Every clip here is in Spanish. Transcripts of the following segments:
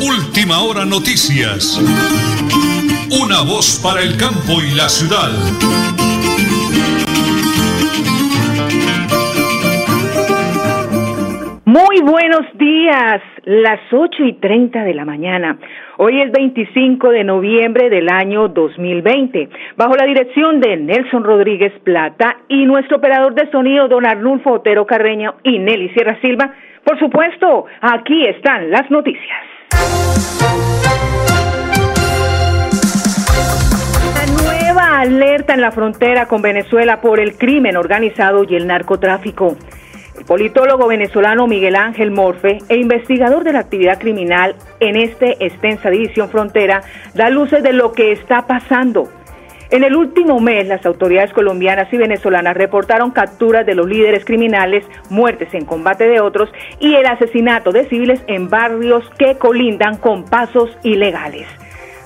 Última hora noticias. Una voz para el campo y la ciudad. Muy buenos días, las 8 y 30 de la mañana. Hoy es 25 de noviembre del año 2020. Bajo la dirección de Nelson Rodríguez Plata y nuestro operador de sonido, don Arnulfo Otero Carreño y Nelly Sierra Silva, por supuesto, aquí están las noticias. La nueva alerta en la frontera con Venezuela por el crimen organizado y el narcotráfico. El politólogo venezolano Miguel Ángel Morfe e investigador de la actividad criminal en esta extensa división frontera da luces de lo que está pasando. En el último mes, las autoridades colombianas y venezolanas reportaron capturas de los líderes criminales, muertes en combate de otros y el asesinato de civiles en barrios que colindan con pasos ilegales.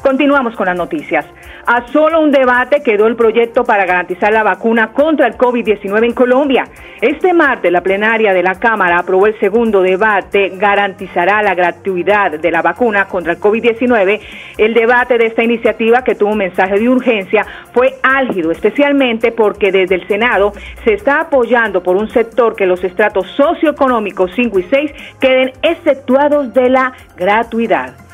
Continuamos con las noticias. A solo un debate quedó el proyecto para garantizar la vacuna contra el COVID-19 en Colombia. Este martes la plenaria de la Cámara aprobó el segundo debate, garantizará la gratuidad de la vacuna contra el COVID-19. El debate de esta iniciativa, que tuvo un mensaje de urgencia, fue álgido, especialmente porque desde el Senado se está apoyando por un sector que los estratos socioeconómicos 5 y 6 queden exceptuados de la gratuidad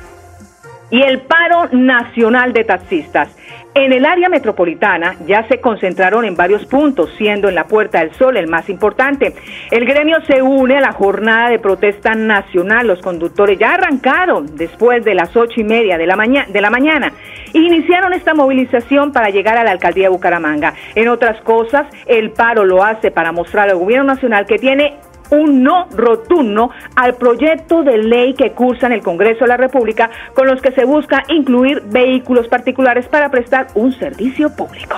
y el paro nacional de taxistas. En el área metropolitana ya se concentraron en varios puntos, siendo en la Puerta del Sol el más importante. El gremio se une a la jornada de protesta nacional. Los conductores ya arrancaron después de las ocho y media de la, mañana, de la mañana. Iniciaron esta movilización para llegar a la alcaldía de Bucaramanga. En otras cosas, el paro lo hace para mostrar al gobierno nacional que tiene un no rotundo al proyecto de ley que cursa en el Congreso de la República con los que se busca incluir vehículos particulares para prestar un servicio público.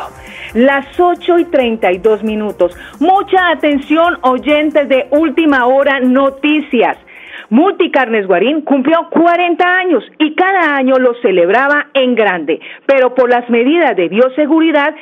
Las 8 y 32 minutos. Mucha atención oyentes de Última Hora Noticias. Multicarnes Guarín cumplió 40 años y cada año lo celebraba en grande, pero por las medidas de bioseguridad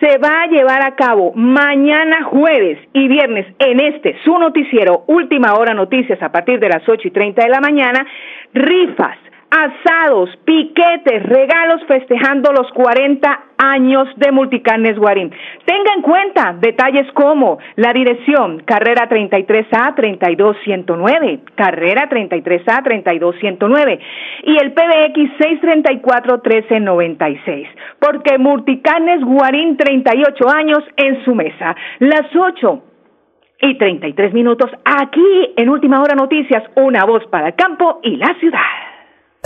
se va a llevar a cabo mañana jueves y viernes en este su noticiero Última Hora Noticias a partir de las 8 y 30 de la mañana, rifas asados, piquetes, regalos festejando los 40 años de Multicarnes Guarín. Tenga en cuenta detalles como la dirección, carrera 33A 32109, carrera 33A 32109 y el PBX 634 1396, porque Multicarnes Guarín 38 años en su mesa. Las 8 y 33 minutos aquí en Última Hora Noticias, una voz para el campo y la ciudad.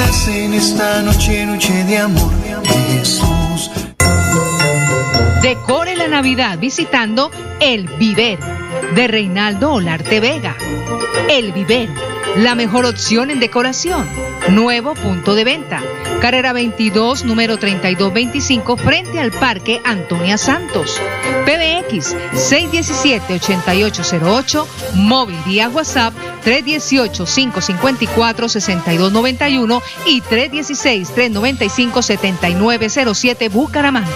En esta noche, noche de amor, Jesús. Decore la Navidad visitando El Viver de Reinaldo Olarte Vega. El Viver la mejor opción en decoración. Nuevo punto de venta. Carrera 22, número 3225, frente al Parque Antonia Santos. PBX 617-8808, móvil vía WhatsApp 318-554-6291 y 316-395-7907 Bucaramanga.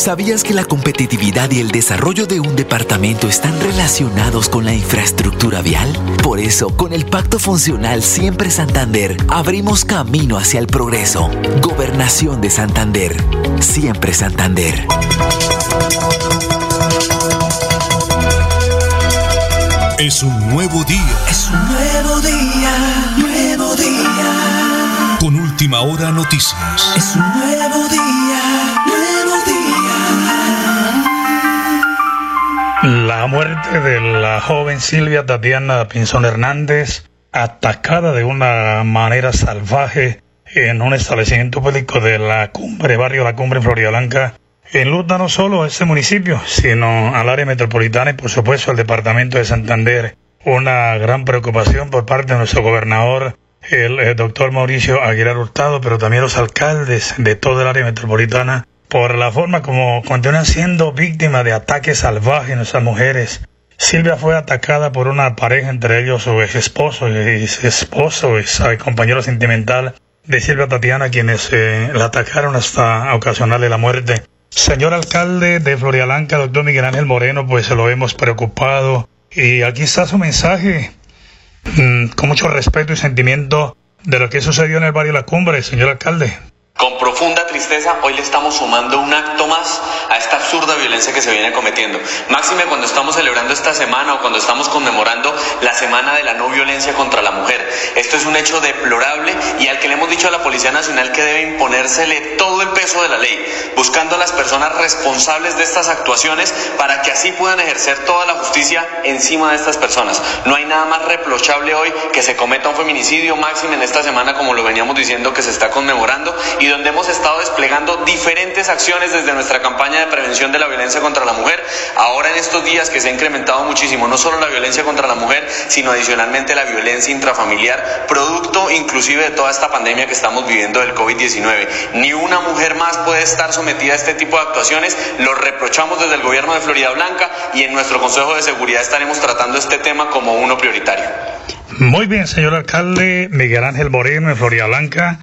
¿Sabías que la competitividad y el desarrollo de un departamento están relacionados con la infraestructura vial? Por eso, con el Pacto Funcional Siempre Santander, abrimos camino hacia el progreso. Gobernación de Santander. Siempre Santander. Es un nuevo día. Es un nuevo día, nuevo día. Con última hora noticias. Es un nuevo día, nuevo día. La muerte de la joven Silvia Tatiana Pinzón Hernández, atacada de una manera salvaje en un establecimiento público de la cumbre, barrio La Cumbre en Florida Blanca, enluta no solo a este municipio, sino al área metropolitana y por supuesto al departamento de Santander. Una gran preocupación por parte de nuestro gobernador, el, el doctor Mauricio Aguilar Hurtado, pero también los alcaldes de toda el área metropolitana, por la forma como continúan siendo víctimas de ataques salvajes nuestras mujeres. Silvia fue atacada por una pareja, entre ellos su ex esposo su esposo y su compañero sentimental de Silvia Tatiana, quienes eh, la atacaron hasta ocasionarle la muerte. Señor alcalde de Florialanca, doctor Miguel Ángel Moreno, pues se lo hemos preocupado. Y aquí está su mensaje, mm, con mucho respeto y sentimiento de lo que sucedió en el barrio La Cumbre, señor alcalde. Con profunda tristeza, hoy le estamos sumando un acto más a esta absurda violencia que se viene cometiendo. Máxime cuando estamos celebrando esta semana o cuando estamos conmemorando la semana de la no violencia contra la mujer. Esto es un hecho deplorable y al que le hemos dicho a la Policía Nacional que debe imponérsele todo el peso de la ley, buscando a las personas responsables de estas actuaciones para que así puedan ejercer toda la justicia encima de estas personas. No hay nada más reprochable hoy que se cometa un feminicidio máximo en esta semana, como lo veníamos diciendo que se está conmemorando, y donde hemos estado desplegando diferentes acciones desde nuestra campaña de prevención de la violencia contra la mujer. Ahora en estos días que se ha incrementado muchísimo, no solo la violencia contra la mujer, sino adicionalmente la violencia intrafamiliar, producto inclusive de toda esta pandemia que estamos viviendo del COVID-19. Ni una mujer más puede estar sometida a este tipo de actuaciones. Lo reprochamos desde el gobierno de Florida Blanca y en nuestro Consejo de Seguridad estaremos tratando este tema como uno prioritario. Muy bien, señor alcalde Miguel Ángel Moreno en Florida Blanca.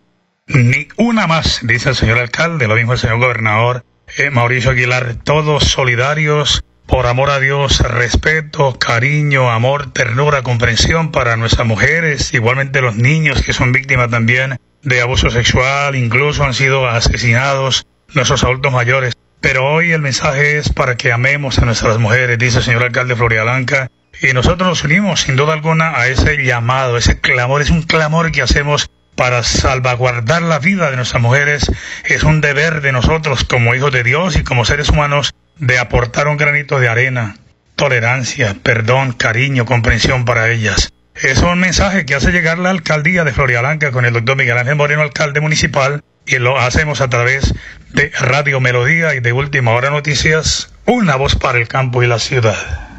Ni una más, dice el señor alcalde, lo mismo el señor gobernador eh, Mauricio Aguilar, todos solidarios, por amor a Dios, respeto, cariño, amor, ternura, comprensión para nuestras mujeres, igualmente los niños que son víctimas también de abuso sexual, incluso han sido asesinados nuestros adultos mayores. Pero hoy el mensaje es para que amemos a nuestras mujeres, dice el señor alcalde de Florida Blanca, y nosotros nos unimos sin duda alguna a ese llamado, ese clamor, es un clamor que hacemos para salvaguardar la vida de nuestras mujeres, es un deber de nosotros como hijos de Dios y como seres humanos de aportar un granito de arena, tolerancia, perdón, cariño, comprensión para ellas. Es un mensaje que hace llegar la alcaldía de Florialanca con el doctor Miguel Ángel Moreno, alcalde municipal, y lo hacemos a través de Radio Melodía y de Última Hora Noticias, una voz para el campo y la ciudad.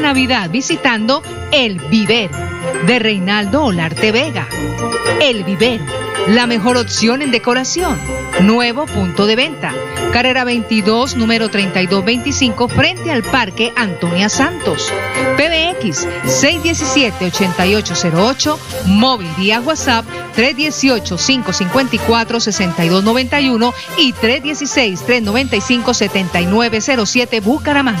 Navidad visitando El Viver de Reinaldo Olarte Vega. El Viver, la mejor opción en decoración. Nuevo punto de venta. Carrera 22, número 3225, frente al Parque Antonia Santos. PBX 617-8808, móvil vía WhatsApp 318-554-6291 y 316-395-7907 Bucaramanga.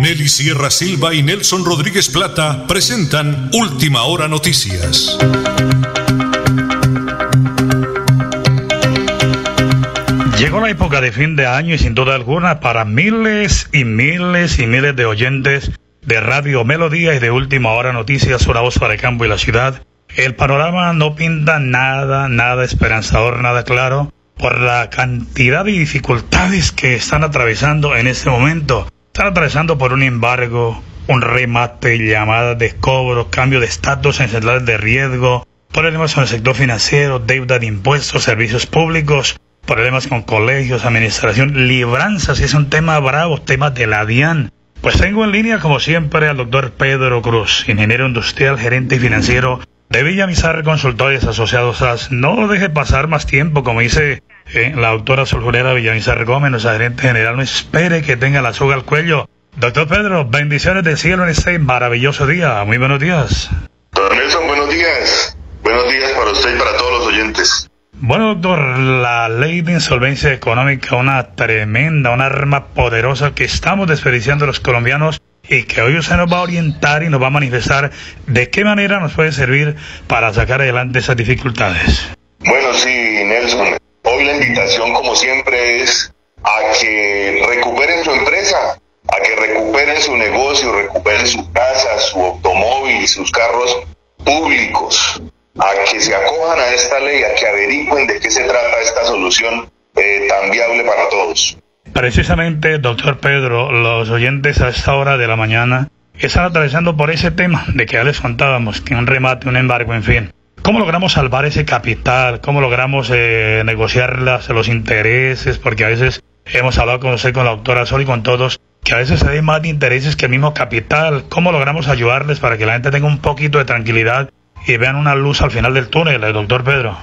Nelly Sierra Silva y Nelson Rodríguez Plata presentan Última Hora Noticias. Llegó la época de fin de año y sin duda alguna para miles y miles y miles de oyentes de Radio Melodía y de Última Hora Noticias, una voz para el campo y la ciudad. El panorama no pinta nada, nada esperanzador, nada claro por la cantidad de dificultades que están atravesando en este momento. Están atravesando por un embargo, un remate, llamadas de cobro, cambio de estatus en centrales de riesgo, problemas con el sector financiero, deuda de impuestos, servicios públicos, problemas con colegios, administración, libranzas, es un tema bravo, temas de la DIAN. Pues tengo en línea, como siempre, al doctor Pedro Cruz, ingeniero industrial, gerente financiero de Villamizar Consultores Asociados SAS. No deje pasar más tiempo, como dice eh, la doctora Soljurera Villamizar Gómez, nuestra gerente general. No espere que tenga la soga al cuello. Doctor Pedro, bendiciones del cielo en este maravilloso día. Muy buenos días. Don Nelson, buenos días. Buenos días para usted y para todos los oyentes. Bueno, doctor, la ley de insolvencia económica, una tremenda, una arma poderosa que estamos desperdiciando los colombianos y que hoy usted nos va a orientar y nos va a manifestar de qué manera nos puede servir para sacar adelante esas dificultades. Bueno, sí, Nelson. Hoy la invitación, como siempre, es a que recuperen su empresa, a que recuperen su negocio, recuperen su casa, su automóvil, sus carros públicos, a que se acojan a esta ley, a que averigüen de qué se trata esta solución eh, tan viable para todos. Precisamente, doctor Pedro, los oyentes a esta hora de la mañana están atravesando por ese tema de que ya les contábamos, que un remate, un embargo, en fin. ¿Cómo logramos salvar ese capital? ¿Cómo logramos eh, negociar las, los intereses? Porque a veces hemos hablado con usted, con la doctora Sol y con todos, que a veces hay más intereses que el mismo capital. ¿Cómo logramos ayudarles para que la gente tenga un poquito de tranquilidad y vean una luz al final del túnel, el doctor Pedro?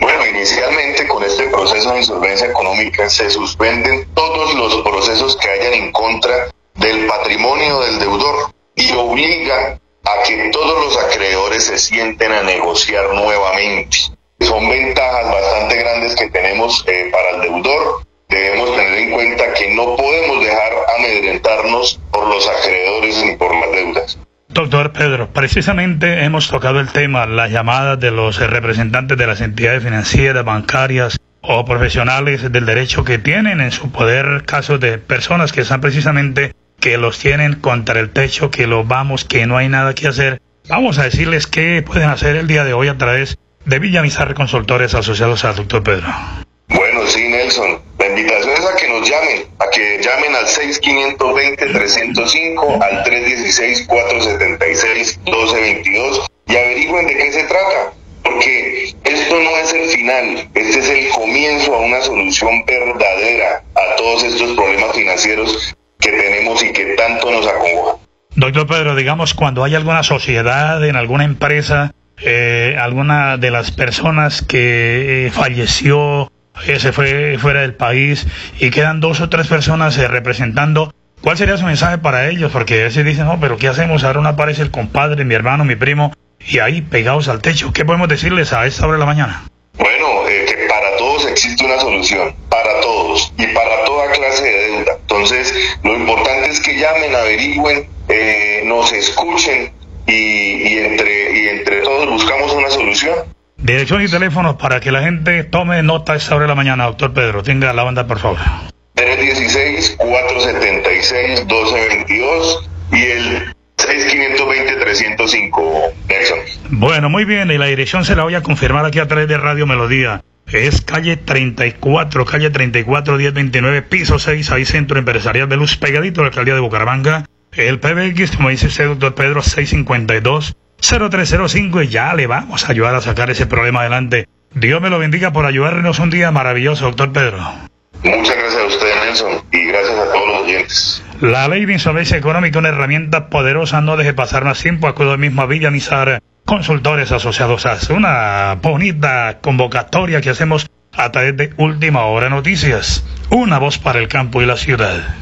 Bueno, inicialmente con este proceso de insolvencia económica se suspenden todos los procesos que hayan en contra del patrimonio del deudor y obliga a que todos los acreedores se sienten a negociar nuevamente. Son ventajas bastante grandes que tenemos eh, para el deudor. Debemos tener en cuenta que no podemos dejar amedrentarnos por los acreedores ni por las deudas. Doctor Pedro, precisamente hemos tocado el tema, las llamadas de los representantes de las entidades financieras, bancarias o profesionales del derecho que tienen en su poder casos de personas que están precisamente que los tienen contra el techo, que lo vamos, que no hay nada que hacer Vamos a decirles qué pueden hacer el día de hoy a través de Villamizar Consultores Asociados al Doctor Pedro. Bueno, sí, Nelson. La invitación es a que nos llamen, a que llamen al 6520-305, al 316-476-1222 y averigüen de qué se trata. Porque esto no es el final, este es el comienzo a una solución verdadera a todos estos problemas financieros que tenemos y que tanto nos acongojan. Doctor Pedro, digamos, cuando hay alguna sociedad en alguna empresa, eh, alguna de las personas que eh, falleció, eh, se fue fuera del país y quedan dos o tres personas eh, representando, ¿cuál sería su mensaje para ellos? Porque a veces dicen, no, pero ¿qué hacemos? Ahora no aparece el compadre, mi hermano, mi primo, y ahí pegados al techo. ¿Qué podemos decirles a esta hora de la mañana? Bueno, para todos existe una solución, para todos y para toda clase de deuda. Entonces, lo importante es que llamen, averigüen, eh, nos escuchen y, y entre, y entre todos buscamos una solución. Dirección y teléfono para que la gente tome nota esta hora de la mañana, doctor Pedro. Tenga la banda, por favor. 316-476-1222 y el 6520-305, Nelson. Bueno, muy bien, y la dirección se la voy a confirmar aquí a través de Radio Melodía. Es calle 34, calle 34, 1029, piso 6, ahí Centro Empresarial de Luz, pegadito a la alcaldía de Bucaramanga. El PBX, como dice usted, doctor Pedro, 652-0305, y ya le vamos a ayudar a sacar ese problema adelante. Dios me lo bendiga por ayudarnos un día maravilloso, doctor Pedro. Muchas gracias a usted, Nelson, y gracias a todos los oyentes. La ley de insolvencia económica, una herramienta poderosa, no deje pasar más tiempo. Acudo mismo a Villamizar, consultores asociados a una bonita convocatoria que hacemos a través de Última Hora Noticias. Una voz para el campo y la ciudad.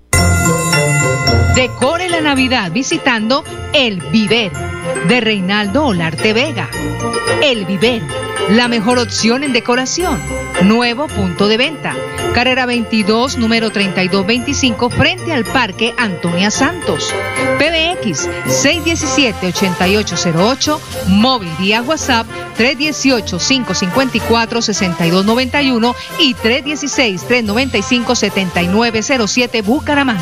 Decore la Navidad visitando El Viver de Reinaldo Olarte Vega. El Viver, la mejor opción en decoración. Nuevo punto de venta. Carrera 22, número 3225, frente al Parque Antonia Santos. PBX 617-8808, móvil vía WhatsApp 318-554-6291 y 316-395-7907 Bucaramanga.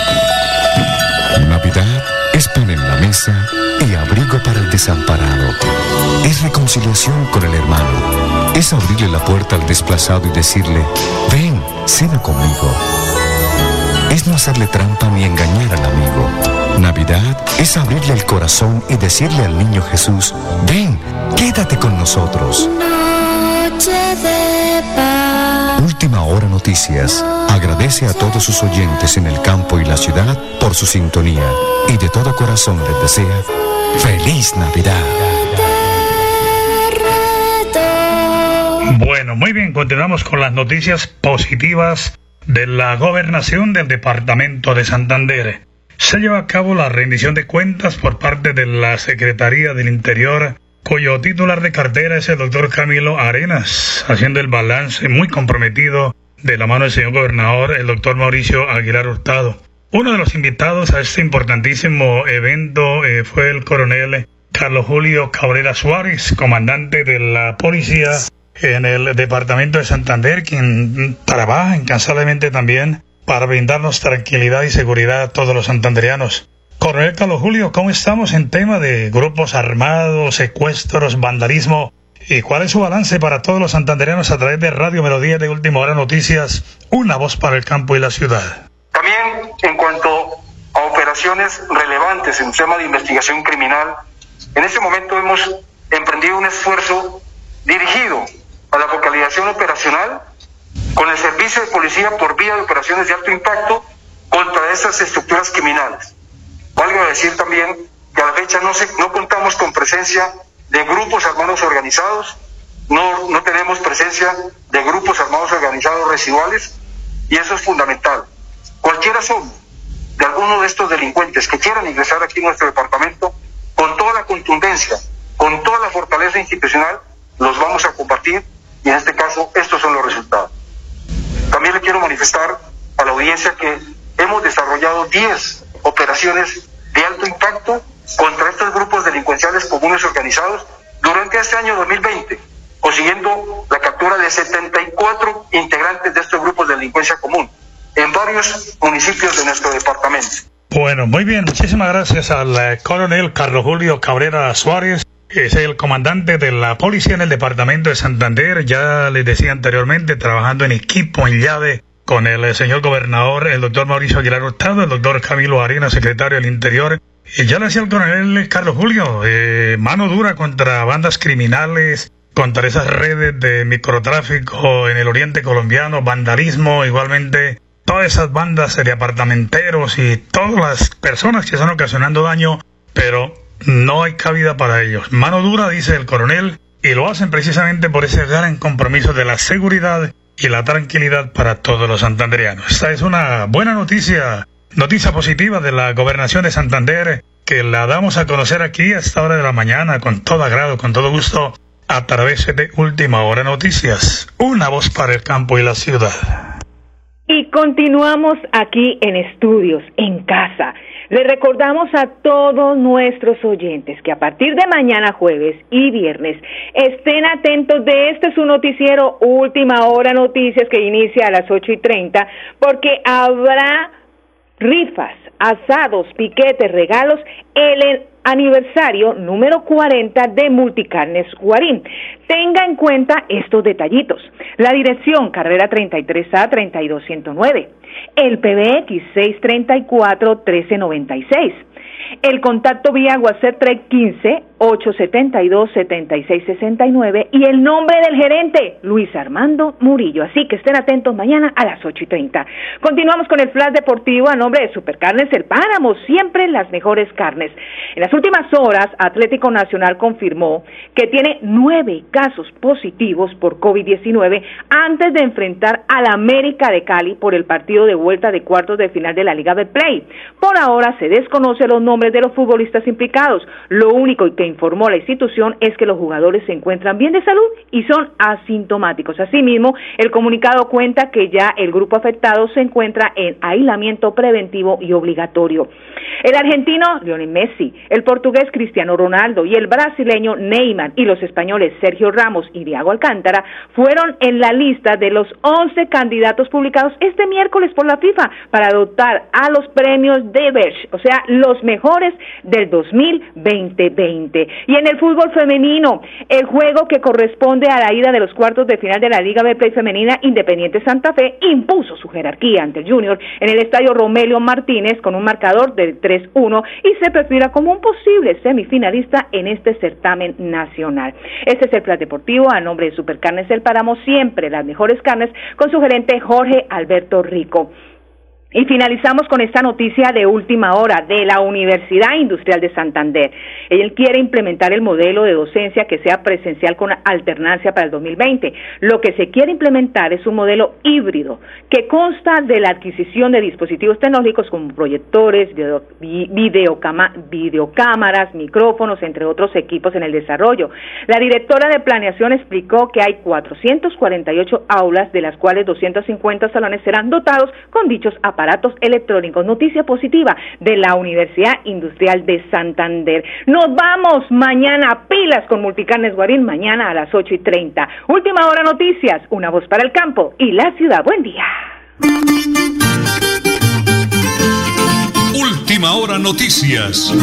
Es reconciliación con el hermano. Es abrirle la puerta al desplazado y decirle, ven, cena conmigo. Es no hacerle trampa ni engañar al amigo. Navidad es abrirle el corazón y decirle al niño Jesús, ven, quédate con nosotros. Última hora noticias. Agradece a todos sus oyentes en el campo y la ciudad por su sintonía y de todo corazón les desea feliz Navidad. Bueno, muy bien, continuamos con las noticias positivas de la gobernación del departamento de Santander. Se lleva a cabo la rendición de cuentas por parte de la Secretaría del Interior cuyo titular de cartera es el doctor Camilo Arenas, haciendo el balance muy comprometido de la mano del señor gobernador, el doctor Mauricio Aguilar Hurtado. Uno de los invitados a este importantísimo evento eh, fue el coronel Carlos Julio Cabrera Suárez, comandante de la policía en el departamento de Santander, quien trabaja incansablemente también para brindarnos tranquilidad y seguridad a todos los santanderianos. Coronel Carlos Julio, ¿cómo estamos en tema de grupos armados, secuestros, vandalismo? ¿Y cuál es su balance para todos los santandereanos a través de Radio Melodía de Última Hora Noticias, una voz para el campo y la ciudad? También en cuanto a operaciones relevantes en tema de investigación criminal, en este momento hemos emprendido un esfuerzo dirigido a la focalización operacional con el servicio de policía por vía de operaciones de alto impacto contra esas estructuras criminales. Valga decir también que a la fecha no, no contamos con presencia de grupos armados organizados, no, no tenemos presencia de grupos armados organizados residuales y eso es fundamental. Cualquiera son de alguno de estos delincuentes que quieran ingresar aquí en nuestro departamento, con toda la contundencia, con toda la fortaleza institucional, los vamos a compartir y en este caso estos son los resultados. También le quiero manifestar a la audiencia que hemos desarrollado 10 operaciones de alto impacto contra estos grupos delincuenciales comunes organizados durante este año 2020, consiguiendo la captura de 74 integrantes de estos grupos de delincuencia común en varios municipios de nuestro departamento. Bueno, muy bien, muchísimas gracias al eh, coronel Carlos Julio Cabrera Suárez. Es el comandante de la policía en el departamento de Santander. Ya les decía anteriormente, trabajando en equipo, en llave, con el eh, señor gobernador, el doctor Mauricio Aguilar Hurtado, el doctor Camilo Arena, secretario del Interior. Y ya le decía el coronel Carlos Julio, eh, mano dura contra bandas criminales, contra esas redes de microtráfico en el oriente colombiano, vandalismo, igualmente todas esas bandas de apartamenteros y todas las personas que están ocasionando daño, pero no hay cabida para ellos. Mano dura, dice el coronel, y lo hacen precisamente por ese gran compromiso de la seguridad y la tranquilidad para todos los santanderianos. Esta es una buena noticia, noticia positiva de la gobernación de Santander que la damos a conocer aquí a esta hora de la mañana con todo agrado, con todo gusto, a través de Última Hora Noticias, una voz para el campo y la ciudad. Y continuamos aquí en estudios, en casa. Le recordamos a todos nuestros oyentes que a partir de mañana jueves y viernes estén atentos de este su noticiero Última Hora Noticias que inicia a las 8 y 30 porque habrá rifas, asados, piquetes, regalos, el aniversario número 40 de Multicarnes Guarín. Tenga en cuenta estos detallitos. La dirección, carrera 33A 3209. El PBX 634 1396 el contacto vía WhatsApp 315-872-7669 y el nombre del gerente, Luis Armando Murillo. Así que estén atentos mañana a las 8 y 30. Continuamos con el flash deportivo a nombre de Supercarnes El Páramo, siempre las mejores carnes. En las últimas horas, Atlético Nacional confirmó que tiene nueve casos positivos por COVID-19 antes de enfrentar al América de Cali por el partido de vuelta de cuartos de final de la Liga de Play. Por ahora se desconoce los nombres de los futbolistas implicados. Lo único que informó la institución es que los jugadores se encuentran bien de salud y son asintomáticos. Asimismo, el comunicado cuenta que ya el grupo afectado se encuentra en aislamiento preventivo y obligatorio. El argentino Lionel Messi, el portugués Cristiano Ronaldo y el brasileño Neymar y los españoles Sergio Ramos y Diego Alcántara fueron en la lista de los 11 candidatos publicados este miércoles por la FIFA para adoptar a los premios de Berch, o sea, los mejores del 2020. Y en el fútbol femenino, el juego que corresponde a la ida de los cuartos de final de la Liga B Play Femenina Independiente Santa Fe impuso su jerarquía ante el Junior en el estadio Romelio Martínez con un marcador de 3-1 y se perfila como un posible semifinalista en este certamen nacional. Este es el plan deportivo a nombre de Supercarnes El Páramo, siempre las mejores carnes, con su gerente Jorge Alberto Rico. Y finalizamos con esta noticia de última hora de la Universidad Industrial de Santander. Él quiere implementar el modelo de docencia que sea presencial con alternancia para el 2020. Lo que se quiere implementar es un modelo híbrido que consta de la adquisición de dispositivos tecnológicos como proyectores, videocámaras, micrófonos, entre otros equipos en el desarrollo. La directora de planeación explicó que hay 448 aulas, de las cuales 250 salones serán dotados con dichos aparatos aparatos electrónicos. Noticia positiva de la Universidad Industrial de Santander. Nos vamos mañana pilas con Multicarnes Guarín, mañana a las 8 y 30. Última hora noticias, una voz para el campo y la ciudad. Buen día. Última hora noticias.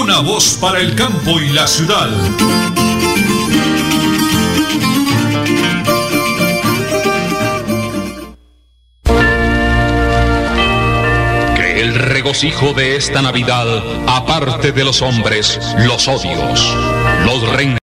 Una voz para el campo y la ciudad. Regocijo de esta Navidad, aparte de los hombres, los odios, los reinos.